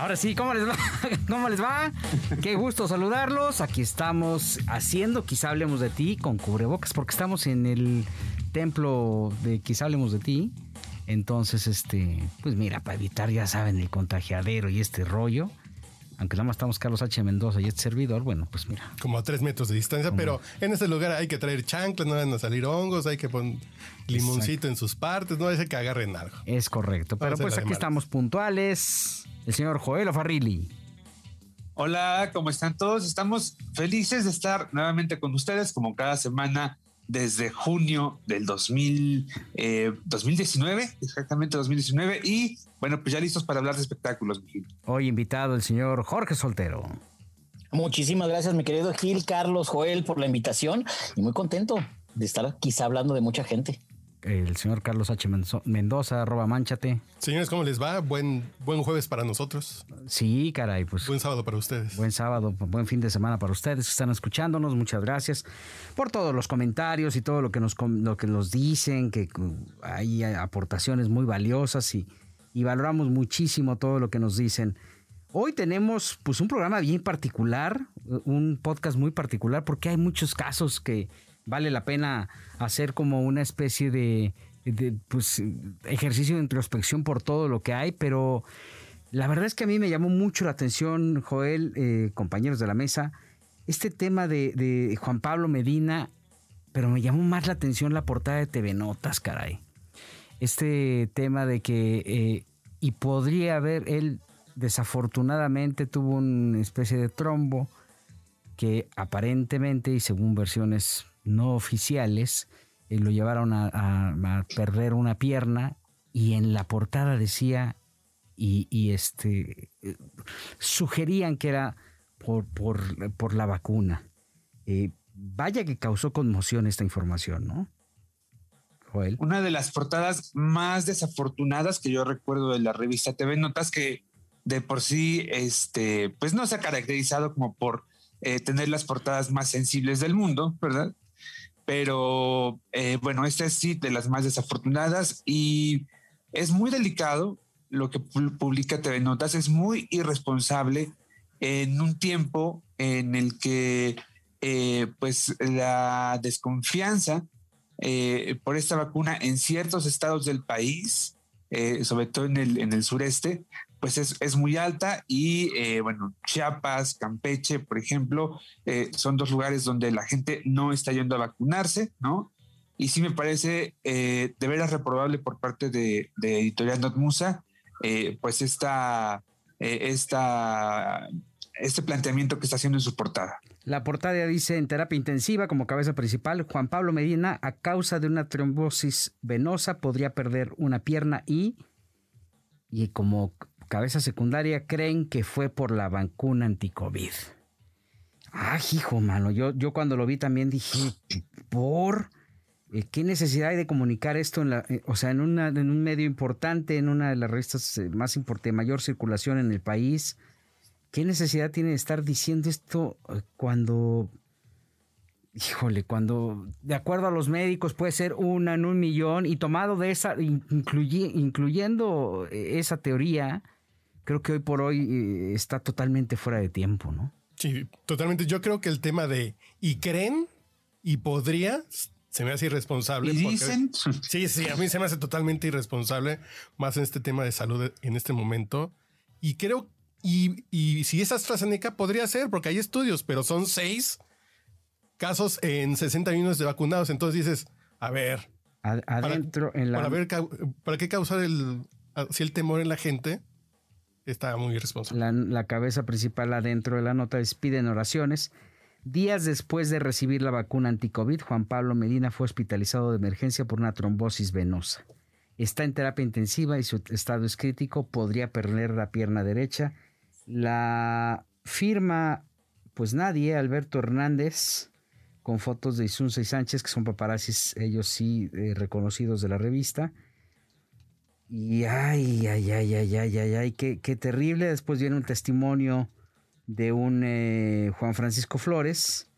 Ahora sí, ¿cómo les va? ¿Cómo les va? Qué gusto saludarlos. Aquí estamos haciendo Quizá hablemos de ti con cubrebocas porque estamos en el templo de Quizá hablemos de ti. Entonces, este, pues mira, para evitar, ya saben, el contagiadero y este rollo, aunque nada más estamos Carlos H. Mendoza y este servidor, bueno, pues mira. Como a tres metros de distancia, pero en este lugar hay que traer chanclas, no van a salir hongos, hay que poner limoncito en sus partes, no hay que agarren algo. Es correcto, pero pues aquí estamos puntuales. El señor Joel Farrilli. Hola, ¿cómo están todos? Estamos felices de estar nuevamente con ustedes, como cada semana desde junio del 2000, 2019, eh, exactamente 2019, y bueno, pues ya listos para hablar de espectáculos. Hoy invitado el señor Jorge Soltero. Muchísimas gracias, mi querido Gil, Carlos, Joel, por la invitación y muy contento de estar quizá hablando de mucha gente el señor Carlos H. Mendoza, arroba manchate. Señores, ¿cómo les va? Buen, buen jueves para nosotros. Sí, caray, pues. Buen sábado para ustedes. Buen sábado, buen fin de semana para ustedes que están escuchándonos. Muchas gracias por todos los comentarios y todo lo que nos, lo que nos dicen, que hay aportaciones muy valiosas y, y valoramos muchísimo todo lo que nos dicen. Hoy tenemos pues un programa bien particular, un podcast muy particular porque hay muchos casos que vale la pena hacer como una especie de, pues, ejercicio de introspección por todo lo que hay, pero la verdad es que a mí me llamó mucho la atención, Joel, eh, compañeros de la mesa, este tema de, Juan Pablo Medina, pero me llamó más la atención la portada de TV Notas, caray. Este tema de que, eh, y podría haber, él desafortunadamente tuvo una especie de trombo que aparentemente y según versiones no oficiales eh, lo llevaron a, perder una pierna y en la portada decía y, este eh, sugerían que era por, por, la vacuna. Eh, vaya que causó conmoción esta información, ¿no? Una de las portadas más desafortunadas que yo recuerdo de la revista TV Notas que de por sí, este, pues no se ha caracterizado como por tener las portadas más sensibles del mundo, ¿verdad? pero eh, bueno, esta es sí de las más desafortunadas y es muy delicado lo que publica TV Notas, es muy irresponsable en un tiempo en el que eh, pues la desconfianza eh, por esta vacuna en ciertos estados del país, sobre todo en el, en el sureste, pues es, muy alta y eh, bueno, Chiapas, Campeche, por ejemplo, eh, son dos lugares donde la gente no está yendo a vacunarse, ¿no? Y sí me parece eh, de veras reprobable por parte de, Editorial Notmusa, pues esta, esta, este planteamiento que está haciendo en su portada. La portada dice en terapia intensiva como cabeza principal, Juan Pablo Medina a causa de una trombosis venosa podría perder una pierna y y como cabeza secundaria creen que fue por la vacuna anti-COVID. Ah, hijo, mano, yo, yo cuando lo vi también dije, ¿por eh, qué necesidad hay de comunicar esto en la, eh, o sea, en, una, en un medio importante, en una de las revistas eh, más importantes, mayor circulación en el país? ¿Qué necesidad tiene de estar diciendo esto cuando híjole, cuando de acuerdo a los médicos puede ser una en un millón y tomado de esa, incluyendo esa teoría, creo que hoy por hoy eh, está totalmente fuera de tiempo, ¿no? Sí, totalmente. Yo creo que el tema de y creen y podría se me hace irresponsable. ¿Y dicen? Sí, sí, a mí se me hace totalmente irresponsable, más en este tema de salud en este momento. Y creo, y, y si es AstraZeneca, podría ser, porque hay estudios, pero son seis casos en 60 millones de vacunados. Entonces dices, a ver. Adentro en la. Para, ver, ¿Para qué causar el, si el temor en la gente? está muy irresponsable. La, cabeza principal adentro de la nota es piden oraciones. Días después de recibir la vacuna anti-COVID, Juan Pablo Medina fue hospitalizado de emergencia por una trombosis venosa. Está en terapia intensiva y su estado es crítico. Podría perder la pierna derecha. La firma, pues nadie, Alberto Hernández, con fotos de Isunza y Sánchez, que son paparazzis, ellos sí, eh, reconocidos de la revista. Y ay, ay, ay, ay, ay, ay, ay, qué, qué terrible. Después viene un testimonio de un eh, Juan Francisco Flores,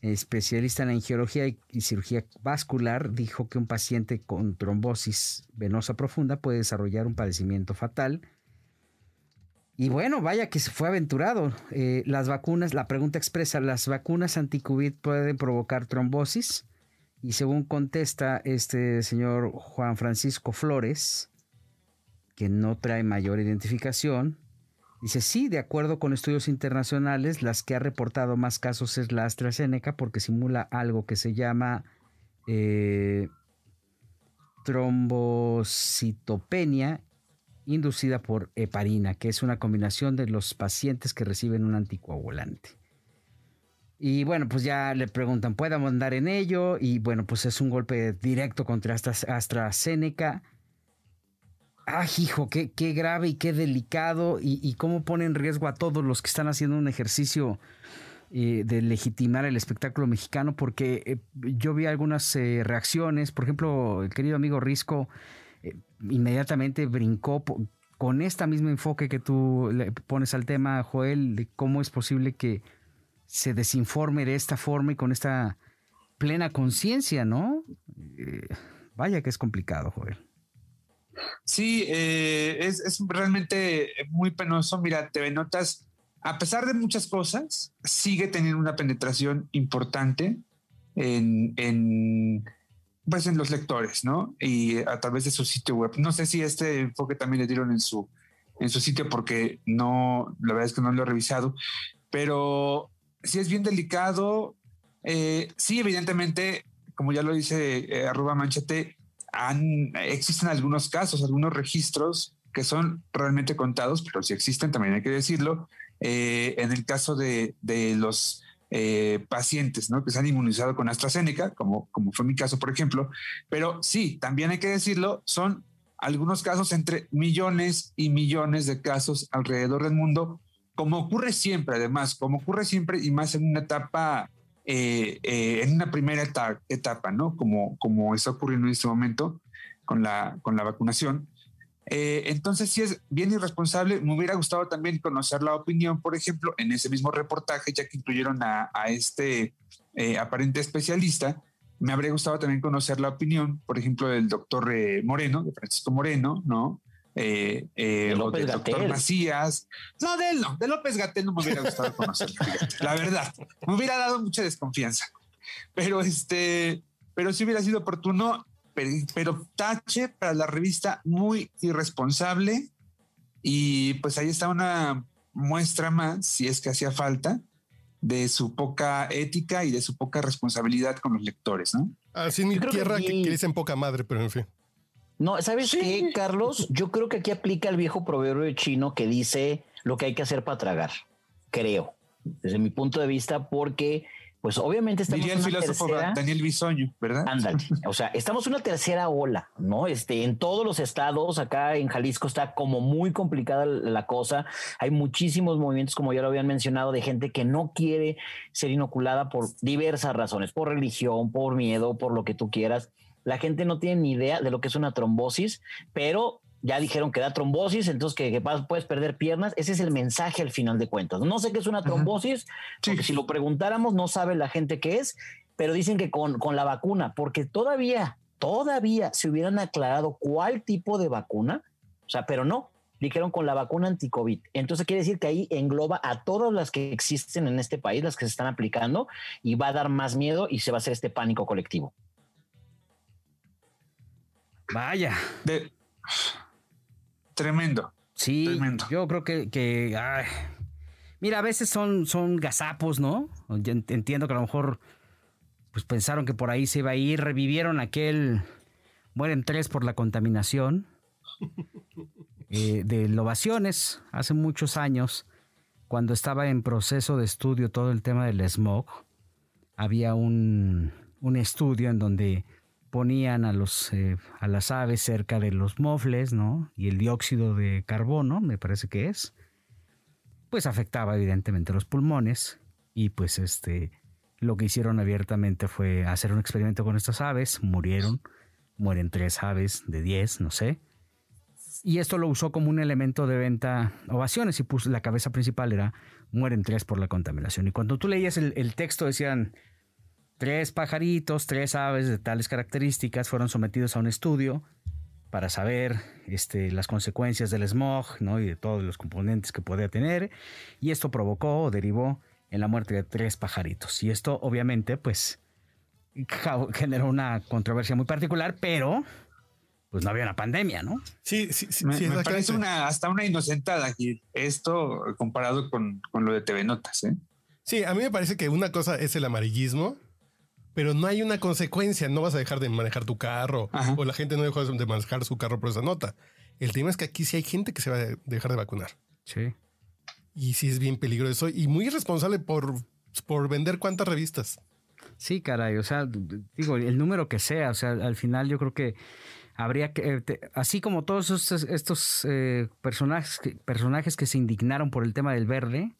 especialista en angiología y, cirugía vascular, dijo que un paciente con trombosis venosa profunda puede desarrollar un padecimiento fatal. Y bueno, vaya que se fue aventurado. Eh, las vacunas, la pregunta expresa, ¿las vacunas anti-COVID pueden provocar trombosis? Y según contesta este señor Juan Francisco Flores, que no trae mayor identificación, Dice, sí, de acuerdo con estudios internacionales, las que ha reportado más casos es la AstraZeneca porque simula algo que se llama eh, trombocitopenia inducida por heparina, que es una combinación de los pacientes que reciben un anticoagulante. Y bueno, pues ya le preguntan, ¿puedo andar en ello? Y bueno, pues es un golpe directo contra AstraZeneca Ah, hijo, qué, qué grave y qué delicado y, cómo pone en riesgo a todos los que están haciendo un ejercicio eh, de legitimar el espectáculo mexicano, porque eh, yo vi algunas eh, reacciones, por ejemplo, el querido amigo Risco inmediatamente brincó con este mismo enfoque que tú le pones al tema, Joel, de cómo es posible que se desinforme de esta forma y con esta plena conciencia, ¿no? vaya que es complicado, Joel. Sí, eh, es, realmente muy penoso. Mira, TV Notas, a pesar de muchas cosas, sigue teniendo una penetración importante en, pues en los lectores, ¿no? Y a través de su sitio web. No sé si este enfoque también le dieron en su, en su sitio porque no, la verdad es que no lo he revisado, pero sí es bien delicado. Eh, sí, evidentemente, como ya lo dice eh, arroba manchate, existen algunos casos, algunos registros que son realmente contados, pero si existen, también hay que decirlo, eh, en el caso de, los eh, pacientes que se han inmunizado con AstraZeneca, como, como fue mi caso, por ejemplo, pero sí, también hay que decirlo, son algunos casos entre millones y millones de casos alrededor del mundo, como ocurre siempre, además, como ocurre siempre y más en una etapa eh, eh, en una primera etapa, ¿no? Como, como está ocurriendo en este momento con la, con la vacunación. Eh, entonces, sí es bien irresponsable. Me hubiera gustado también conocer la opinión, por ejemplo, en ese mismo reportaje, ya que incluyeron a, a este aparente especialista. Me habría gustado también conocer la opinión, por ejemplo, del doctor Moreno, de Francisco Moreno, ¿no? eh, eh, o de doctor Macías. No, de él no, de López Gatel no me hubiera gustado conocer la verdad. Me hubiera dado mucha desconfianza. Pero este, pero sí hubiera sido oportuno, pero, tache para la revista muy irresponsable. Y pues ahí está una muestra más, si es que hacía falta, de su poca ética y de su poca responsabilidad con los lectores, ¿no? Así en mi tierra que, que, dicen poca madre, pero en fin. No, ¿sabes qué, Carlos? Yo creo que aquí aplica el viejo proverbio chino que dice lo que hay que hacer para tragar. Creo, desde mi punto de vista, porque pues obviamente estamos en una tercera, Daniel Bisoño, ¿verdad? Ándale. O sea, estamos una tercera ola, ¿no? Este, en todos los estados, acá en Jalisco está como muy complicada la cosa. Hay muchísimos movimientos, como ya lo habían mencionado, de gente que no quiere ser inoculada por diversas razones, por religión, por miedo, por lo que tú quieras. La gente no tiene ni idea de lo que es una trombosis, pero ya dijeron que da trombosis, entonces que, puedes perder piernas. Ese es el mensaje al final de cuentas. No sé qué es una trombosis, porque si lo preguntáramos no sabe la gente qué es, pero dicen que con, con la vacuna, porque todavía, todavía se hubieran aclarado cuál tipo de vacuna, o sea, pero no, dijeron con la vacuna anti-COVID. Entonces quiere decir que ahí engloba a todas las que existen en este país, las que se están aplicando, y va a dar más miedo y se va a hacer este pánico colectivo. Vaya. De... Tremendo. Sí, tremendo. yo creo que, mira, a veces son, son gazapos, ¿no? entiendo que a lo mejor pues pensaron que por ahí se iba a ir, revivieron aquel, mueren tres por la contaminación eh, de lovaciones hace muchos años, cuando estaba en proceso de estudio todo el tema del smog, había un, un estudio en donde ponían a, los, eh, a las aves cerca de los mofles, ¿no? Y el dióxido de carbono, me parece que es, pues afectaba evidentemente los pulmones y pues este, lo que hicieron abiertamente fue hacer un experimento con estas aves, murieron, mueren tres aves de diez, no sé. Y esto lo usó como un elemento de venta ovaciones y puso la cabeza principal era mueren tres por la contaminación. Y cuando tú leías el texto decían Tres pajaritos, tres aves de tales características fueron sometidos a un estudio para saber este, las consecuencias del smog ¿no? y de todos los componentes que podía tener. Y esto provocó o derivó en la muerte de tres pajaritos. Y esto obviamente pues generó una controversia muy particular, pero pues no había una pandemia, ¿no? Sí, sí, sí. Me, parece una, hasta una inocentada aquí, esto comparado con, con, lo de TV Notas. ¿eh? Sí, a mí me parece que una cosa es el amarillismo pero no hay una consecuencia. No vas a dejar de manejar tu carro o la gente no dejó de manejar su carro por esa nota. El tema es que aquí sí hay gente que se va a dejar de vacunar. Sí. Y sí es bien peligroso y muy irresponsable por, por vender cuántas revistas. Sí, caray. O sea, digo, el número que sea. O sea, al final yo creo que habría que, eh, así como todos estos, estos eh, personajes, personajes que se indignaron por el tema del verde,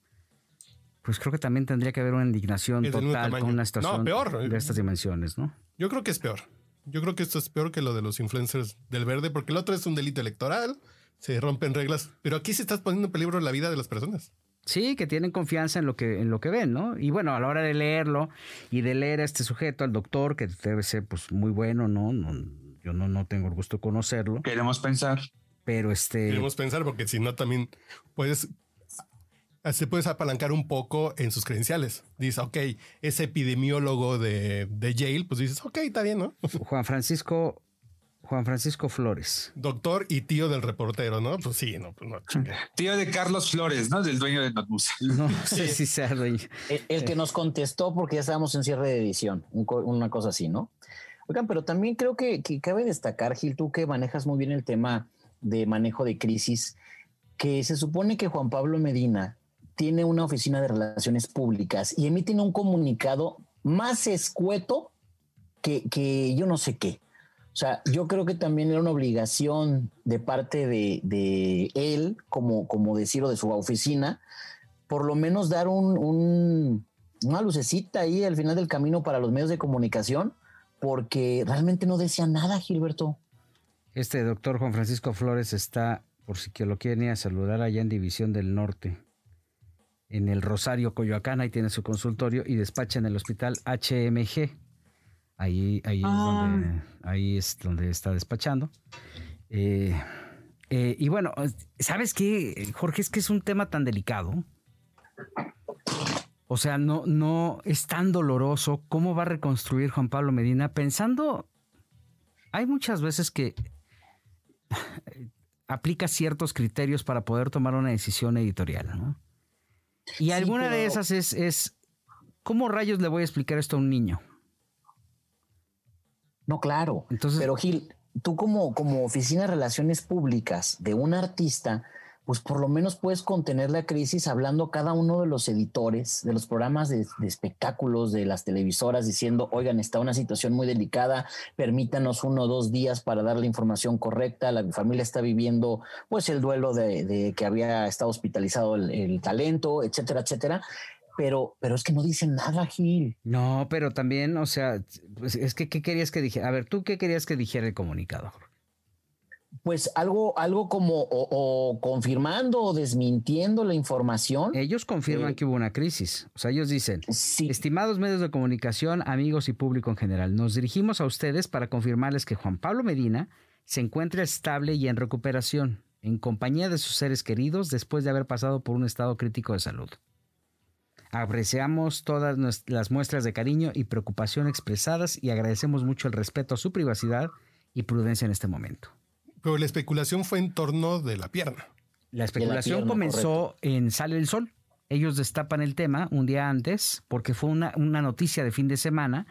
pues creo que también tendría que haber una indignación total con una situación de estas dimensiones, ¿no? Yo creo que es peor. Yo creo que esto es peor que lo de los influencers del verde, porque el otro es un delito electoral, se rompen reglas, pero aquí se está poniendo en peligro la vida de las personas. Sí, que tienen confianza en lo que, en lo que ven, ¿no? Y bueno, a la hora de leerlo y de leer a este sujeto, al doctor, que debe ser pues muy bueno, ¿no? yo no, no tengo el gusto de conocerlo. Queremos pensar. Pero este. Queremos pensar, porque si no, también puedes se puedes apalancar un poco en sus credenciales. Dice, ok, es epidemiólogo de, de Yale, pues dices, ok, está bien, ¿no? Juan Francisco, Juan Francisco Flores. Doctor y tío del reportero, ¿no? Pues sí, no, pues no. Tío de Carlos Flores, ¿no? Del dueño de Notbus. No sé si sea dueño. El, que nos contestó porque ya estábamos en cierre de edición, una cosa así, ¿no? Oigan, pero también creo que, que cabe destacar, Gil, tú que manejas muy bien el tema de manejo de crisis, que se supone que Juan Pablo Medina tiene una oficina de relaciones públicas y emiten un comunicado más escueto que, yo no sé qué. O sea, yo creo que también era una obligación de parte de, él, como, como decirlo, de su oficina, por lo menos dar un, una lucecita ahí al final del camino para los medios de comunicación, porque realmente no decía nada, Gilberto. Este doctor Juan Francisco Flores está, por si que lo quieren ir a saludar allá en División del Norte en el Rosario Coyoacán, ahí tiene su consultorio y despacha en el hospital HMG. Ahí, ahí, es, ah. donde, ahí es donde está despachando. Eh, eh, y bueno, ¿sabes qué, Jorge? Es que es un tema tan delicado. O sea, no, no es tan doloroso. ¿Cómo va a reconstruir Juan Pablo Medina? Pensando, hay muchas veces que aplica ciertos criterios para poder tomar una decisión editorial, ¿no? Y alguna de esas es, es, ¿cómo rayos le voy a explicar esto a un niño? No, claro. Entonces, pero Gil, tú como, como oficina de relaciones públicas de un artista, pues por lo menos puedes contener la crisis hablando cada uno de los editores de los programas de, espectáculos de las televisoras diciendo, oigan, está una situación muy delicada, permítanos uno o dos días para dar la información correcta, la familia está viviendo pues el duelo de, que había estado hospitalizado el, talento, etcétera, etcétera. Pero, pero es que no dicen nada, Gil. No, pero también, o sea, pues es que, ¿qué querías que dijera? A ver, ¿tú qué querías que dijera el comunicador? Pues algo, algo como o, confirmando o desmintiendo la información. Ellos confirman eh, que hubo una crisis. O sea, ellos dicen, estimados medios de comunicación, amigos y público en general, nos dirigimos a ustedes para confirmarles que Juan Pablo Medina se encuentra estable y en recuperación, en compañía de sus seres queridos después de haber pasado por un estado crítico de salud. Apreciamos todas las muestras de cariño y preocupación expresadas y agradecemos mucho el respeto a su privacidad y prudencia en este momento. Pero la especulación fue en torno de la pierna. La especulación comenzó en Sale el Sol. Ellos destapan el tema un día antes porque fue una, noticia de fin de semana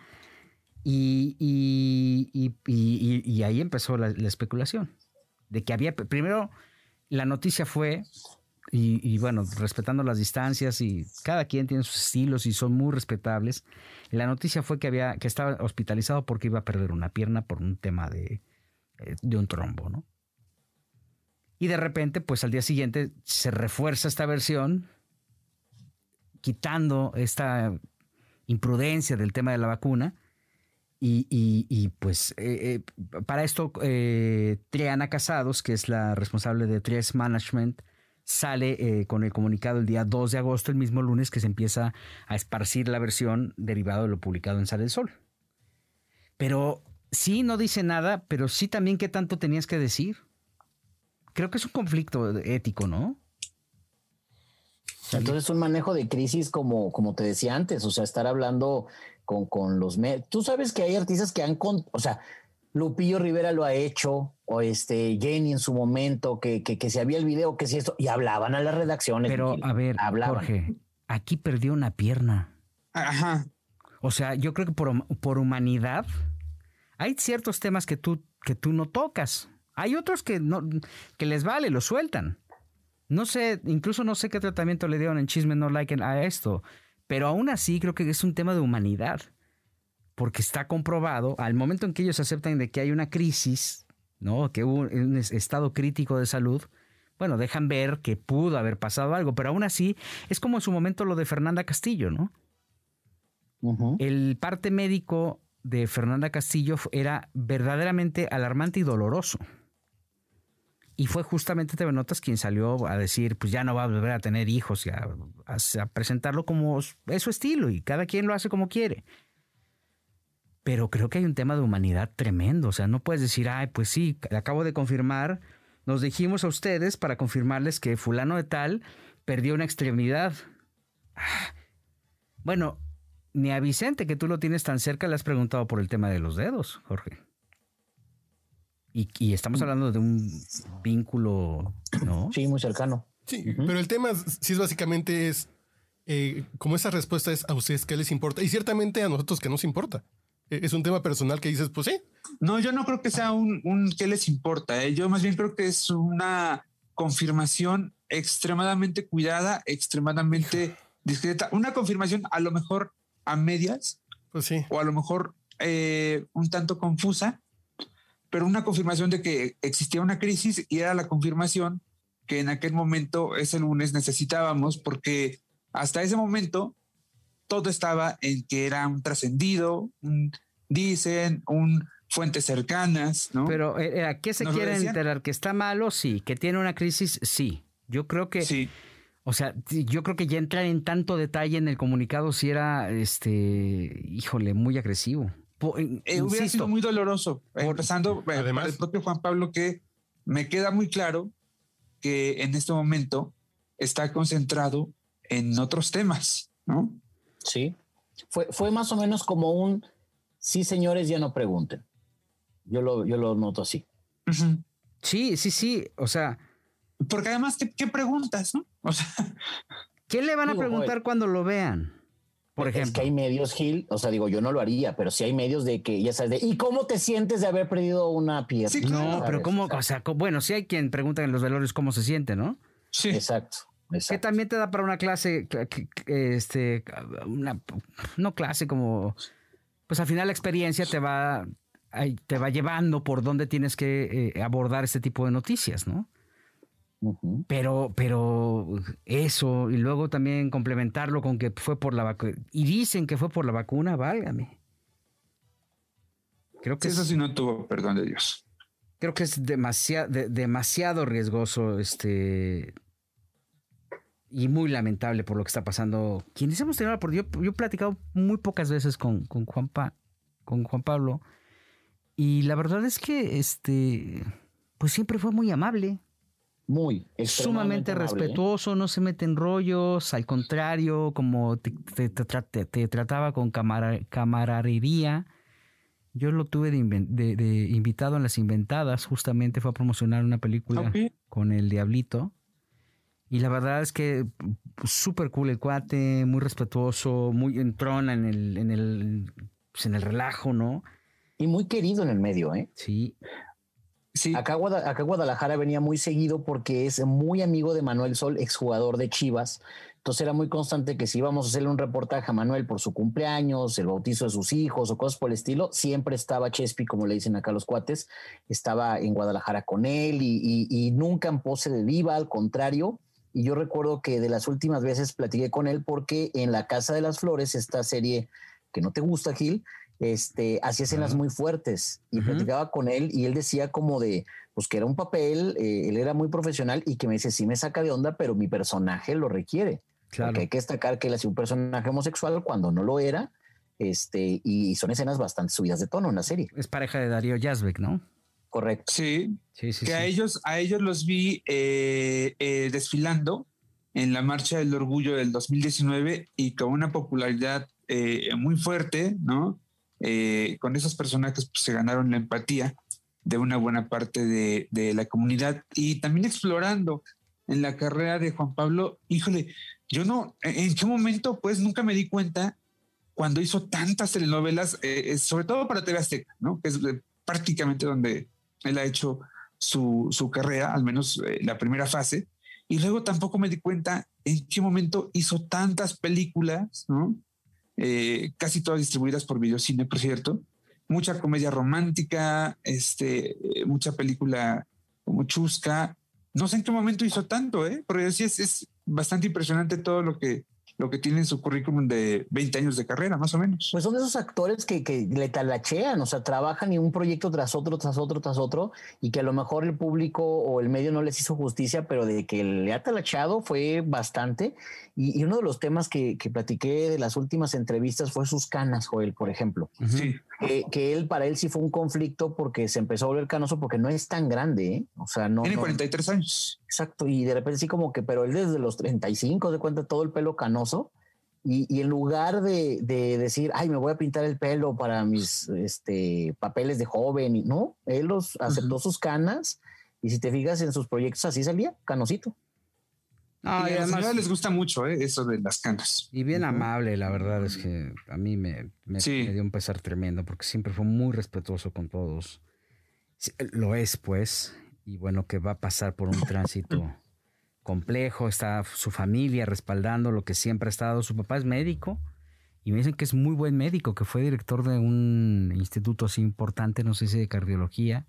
y, y, ahí empezó la, especulación. De que había, primero, la noticia fue y, bueno, respetando las distancias y cada quien tiene sus estilos y son muy respetables. la noticia fue que había que estaba hospitalizado porque iba a perder una pierna por un tema de, de un trombo, ¿no? Y de repente, pues al día siguiente se refuerza esta versión, quitando esta imprudencia del tema de la vacuna. Y, pues eh, eh, para esto, Triana Casados, que es la responsable de Tres Management, sale eh, con el comunicado el día 2 de agosto, el mismo lunes que se empieza a esparcir la versión derivada de lo publicado en Sale el Sol. Pero sí, no dice nada, pero sí también qué tanto tenías que decir. Creo que es un conflicto ético, ¿no? Entonces un manejo de crisis como, como te decía antes, o sea, estar hablando con, con los... Tú sabes que hay artistas que han... o sea, Lupillo Rivera lo ha hecho, o este Jenny en su momento, que, que, que se había el video, que si esto, y hablaban a las redacciones. Pero a ver, Jorge, aquí perdió una pierna. Ajá. O sea, yo creo que por, por humanidad hay ciertos temas que tú, que tú no tocas. Hay otros que, no, que les vale, lo sueltan. No sé, incluso no sé qué tratamiento le dieron en Chisme No Like a esto, pero aún así creo que es un tema de humanidad porque está comprobado, al momento en que ellos aceptan de que hay una crisis, ¿no? que hubo un estado crítico de salud, bueno, dejan ver que pudo haber pasado algo, pero aún así es como en su momento lo de Fernanda Castillo, ¿no? El parte médico de Fernanda Castillo era verdaderamente alarmante y doloroso. Y fue justamente TV Notas quien salió a decir, pues ya no va a volver a tener hijos y a, presentarlo como es su estilo y cada quien lo hace como quiere pero creo que hay un tema de humanidad tremendo. O sea, no puedes decir, ay, pues sí, acabo de confirmar, nos dijimos a ustedes para confirmarles que fulano de tal perdió una extremidad. Bueno, ni a Vicente, que tú lo tienes tan cerca, le has preguntado por el tema de los dedos, Jorge. Y, estamos mm. hablando de un vínculo, ¿no? Sí, muy cercano. Sí, pero el tema sí es básicamente es, eh, como esa respuesta es a ustedes qué les importa y ciertamente a nosotros que nos importa. E-, es un tema personal que dices, pues sí. No, yo no creo que sea un, un qué les importa. ¿eh? Yo más bien creo que es una confirmación extremadamente cuidada, extremadamente discreta. Una confirmación a lo mejor a medias. Pues sí. O a lo mejor eh, un tanto confusa, pero una confirmación de que existía una crisis y era la confirmación que en aquel momento, ese lunes, necesitábamos, porque hasta ese momento todo estaba en que era un trascendido, dicen, un fuentes cercanas, ¿no? Pero eh, ¿a qué se quiere enterar? ¿Que está malo? Sí. ¿Que tiene una crisis? Sí. Yo creo que... Sí. O sea, yo creo que ya entrar en tanto detalle en el comunicado si era, este, híjole, muy agresivo. Eh, hubiera sido muy doloroso. empezando, eh, además, el propio Juan Pablo, que me queda muy claro que en este momento está concentrado en otros temas, ¿no? Sí. Fue, fue más o menos como un sí, señores, ya no pregunten. Yo lo, yo lo noto así. Sí, sí, sí. O sea. Porque además, ¿qué, preguntas, no? O sea. ¿Qué le van a preguntar cuando lo vean? Por ejemplo. Es que hay medios, Gil, o sea, digo, yo no lo haría, pero sí hay medios de que, ya sabes, de, ¿y cómo te sientes de haber perdido una pierna? No, pero ¿cómo? O sea, bueno, sí hay quien pregunta en los velorios cómo se siente, ¿no? Sí. Exacto. Que también te da para una clase, este, una, no clase como, pues al final la experiencia te va, te va llevando por dónde tienes que eh, abordar este tipo de noticias, ¿no? Pero, pero eso, y luego también complementarlo con que fue por la vacuna, y dicen que fue por la vacuna, válgame. Creo que eso sí no tuvo perdón de Dios. Creo que es demasiado, demasiado riesgoso este y muy lamentable por lo que está pasando. Quienes hemos tenido por yo, yo he platicado muy pocas veces con, con, Juan con Juan Pablo y la verdad es que este pues siempre fue muy amable. Muy, sumamente ¿eh? respetuoso, no se mete en rollos, al contrario, como te, te, trataba con camaradería. Yo lo tuve de, invitado en las inventadas, justamente fue a promocionar una película con el Diablito. Y la verdad es que súper cool el cuate, muy respetuoso, muy entrona en el, en el, pues, en el relajo, ¿no? Y muy querido en el medio, ¿eh? Sí. Sí. Acá, acá Guadalajara venía muy seguido porque es muy amigo de Manuel Sol, exjugador de Chivas. Entonces era muy constante que si íbamos a hacerle un reportaje a Manuel por su cumpleaños, el bautizo de sus hijos o cosas por el estilo, siempre estaba Chespi, como le dicen acá los cuates, estaba en Guadalajara con él y, nunca en pose de viva, al contrario. Y yo recuerdo que de las últimas veces platiqué con él porque en La Casa de las Flores, esta serie que no te gusta, Gil, este, hacía escenas muy fuertes y platicaba con él y él decía como de, pues que era un papel, eh, él era muy profesional y que me dice, sí me saca de onda, pero mi personaje lo requiere. Claro. hay que destacar que él hacía un personaje homosexual cuando no lo era. Este, y son escenas bastante subidas de tono en la serie. Es pareja de Darío Yazbek, ¿no? Correcto. Sí, sí, sí. Que a ellos, a ellos los vi eh, eh, desfilando en la Marcha del Orgullo del 2019 y con una popularidad eh, muy fuerte, ¿no? Con esos personajes pues, se ganaron la empatía de una buena parte de, la comunidad y también explorando en la carrera de Juan Pablo, híjole, yo no, en qué momento, pues nunca me di cuenta cuando hizo tantas telenovelas, eh, eh, sobre todo para TV Azteca, ¿no? Que es eh, prácticamente donde él ha hecho su, su carrera, al menos la primera fase. Y luego tampoco me di cuenta en qué momento hizo tantas películas, ¿no? Casi todas distribuidas por Videocine, por cierto. Mucha comedia romántica, este, mucha película como Chusca. No sé en qué momento hizo tanto, ¿eh? Porque sí es, es bastante impresionante todo lo que, lo que tiene en su currículum de 20 años de carrera, más o menos. Pues son esos actores que, que le talachean, o sea, trabajan en un proyecto tras otro, tras otro, tras otro, y que a lo mejor el público o el medio no les hizo justicia, pero de que le ha talacheado fue bastante. Y, uno de los temas que, que, platiqué de las últimas entrevistas fue sus canas, Joel, por ejemplo. Sí. Que, él, para él sí fue un conflicto porque se empezó a volver canoso porque no es tan grande, ¿eh? O sea, no. Tiene 43 años. Exacto, y de repente sí como que, pero él desde los 35 se cuenta todo el pelo canoso y, en lugar de, decir, ay, me voy a pintar el pelo para mis este, papeles de joven, y no, él los aceptó sus canas y si te fijas en sus proyectos así salía, canosito. a las les gusta mucho ¿eh? eso de las canas. Y bien amable, la verdad es que a mí me, me dio un pesar tremendo porque siempre fue muy respetuoso con todos. Lo es, pues, y bueno, que va a pasar por un tránsito complejo, está su familia respaldando lo que siempre ha estado. Su papá es médico y me dicen que es muy buen médico, que fue director de un instituto así importante, no sé si de cardiología.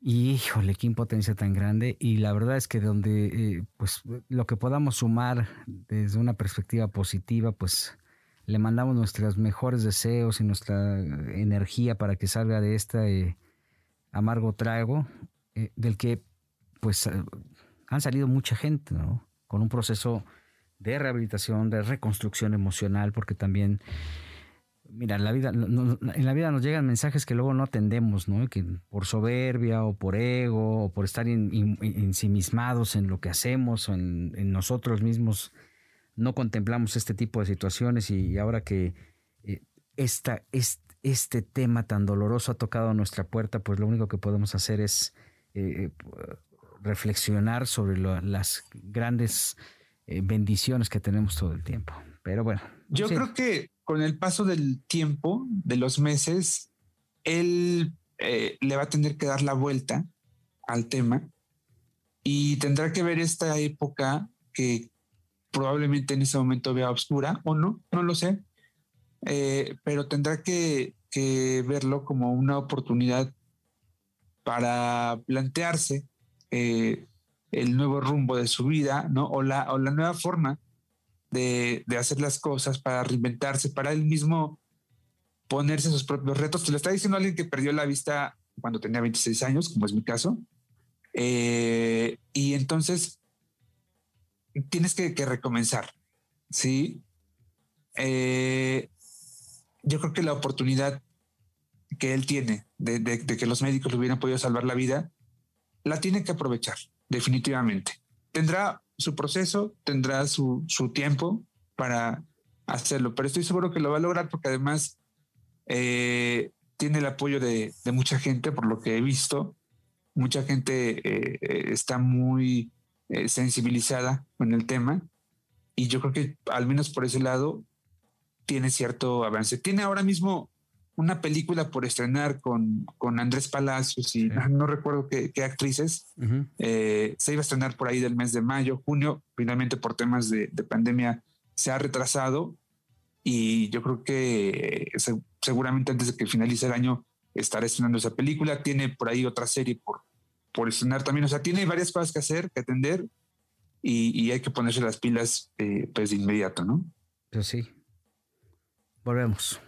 Y híjole, qué impotencia tan grande. Y la verdad es que donde, eh, pues, lo que podamos sumar desde una perspectiva positiva, pues, le mandamos nuestros mejores deseos y nuestra energía para que salga de este amargo trago, eh, del que, pues, han salido mucha gente, ¿no? Con un proceso de rehabilitación, de reconstrucción emocional, porque también, mira, en la vida, en la vida nos llegan mensajes que luego no atendemos, ¿no? Que por soberbia o por ego o por estar ensimismados en lo que hacemos o en, nosotros mismos, no contemplamos este tipo de situaciones y, ahora que eh, esta, este, tema tan doloroso ha tocado nuestra puerta, pues lo único que podemos hacer es eh, reflexionar sobre las grandes eh, bendiciones que tenemos todo el tiempo. Pero bueno. Yo creo que con el paso del tiempo, de los meses, él eh, le va a tener que dar la vuelta al tema y tendrá que ver esta época que probablemente en ese momento vea oscura o no, no lo sé, eh, pero tendrá que, que verlo como una oportunidad para plantearse eh, el nuevo rumbo de su vida, ¿no? O la, o la nueva forma de, hacer las cosas para reinventarse, para él mismo ponerse sus propios retos. Te lo está diciendo alguien que perdió la vista cuando tenía 26 años, como es mi caso. Eh, y entonces tienes que, recomenzar, ¿sí? Eh, yo creo que la oportunidad que él tiene de, de, que los médicos le hubieran podido salvar la vida la tiene que aprovechar, definitivamente. Tendrá su proceso, tendrá su, tiempo para hacerlo, pero estoy seguro que lo va a lograr porque además eh, tiene el apoyo de, mucha gente, por lo que he visto. Mucha gente eh, está muy eh, sensibilizada con el tema y yo creo que al menos por ese lado tiene cierto avance. Tiene ahora mismo una película por estrenar con, con Andrés Palacios y no, recuerdo qué, actrices. Eh, se iba a estrenar por ahí del mes de mayo, junio. Finalmente, por temas de, pandemia, se ha retrasado. Y yo creo que seguramente antes de que finalice el año estará estrenando esa película. Tiene por ahí otra serie por, por estrenar también. O sea, tiene varias cosas que hacer, que atender. Y, hay que ponerse las pilas eh, pues de inmediato, ¿no? Pues sí. Volvemos.